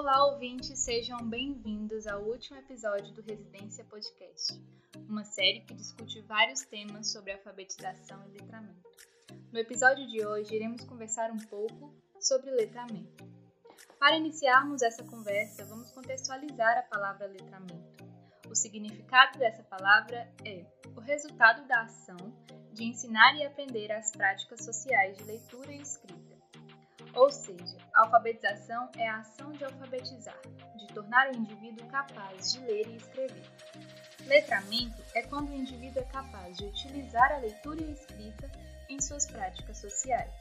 Olá, ouvintes, sejam bem-vindos ao último episódio do Residência Podcast, uma série que discute vários temas sobre alfabetização e letramento. No episódio de hoje, iremos conversar um pouco sobre letramento. Para iniciarmos essa conversa, vamos contextualizar a palavra letramento. O significado dessa palavra é o resultado da ação de ensinar e aprender as práticas sociais de leitura e escrita. Ou seja, a alfabetização é a ação de alfabetizar, de tornar o indivíduo capaz de ler e escrever. Letramento é quando o indivíduo é capaz de utilizar a leitura e a escrita em suas práticas sociais.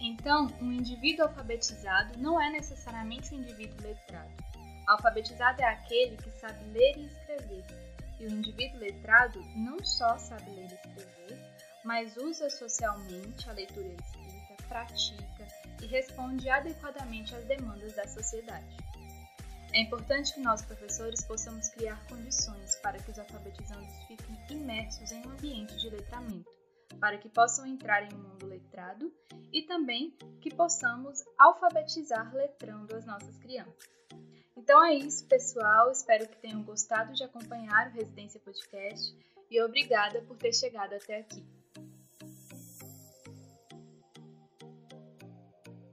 Então, um indivíduo alfabetizado não é necessariamente um indivíduo letrado. Alfabetizado é aquele que sabe ler e escrever, e o indivíduo letrado não só sabe ler e escrever, mas usa socialmente a leitura e a escrita, pratica e responde adequadamente às demandas da sociedade. É importante que nós, professores, possamos criar condições para que os alfabetizandos fiquem imersos em um ambiente de letramento, para que possam entrar em um mundo letrado e também que possamos alfabetizar letrando as nossas crianças. Então é isso, pessoal. Espero que tenham gostado de acompanhar o Residência Podcast e obrigada por ter chegado até aqui.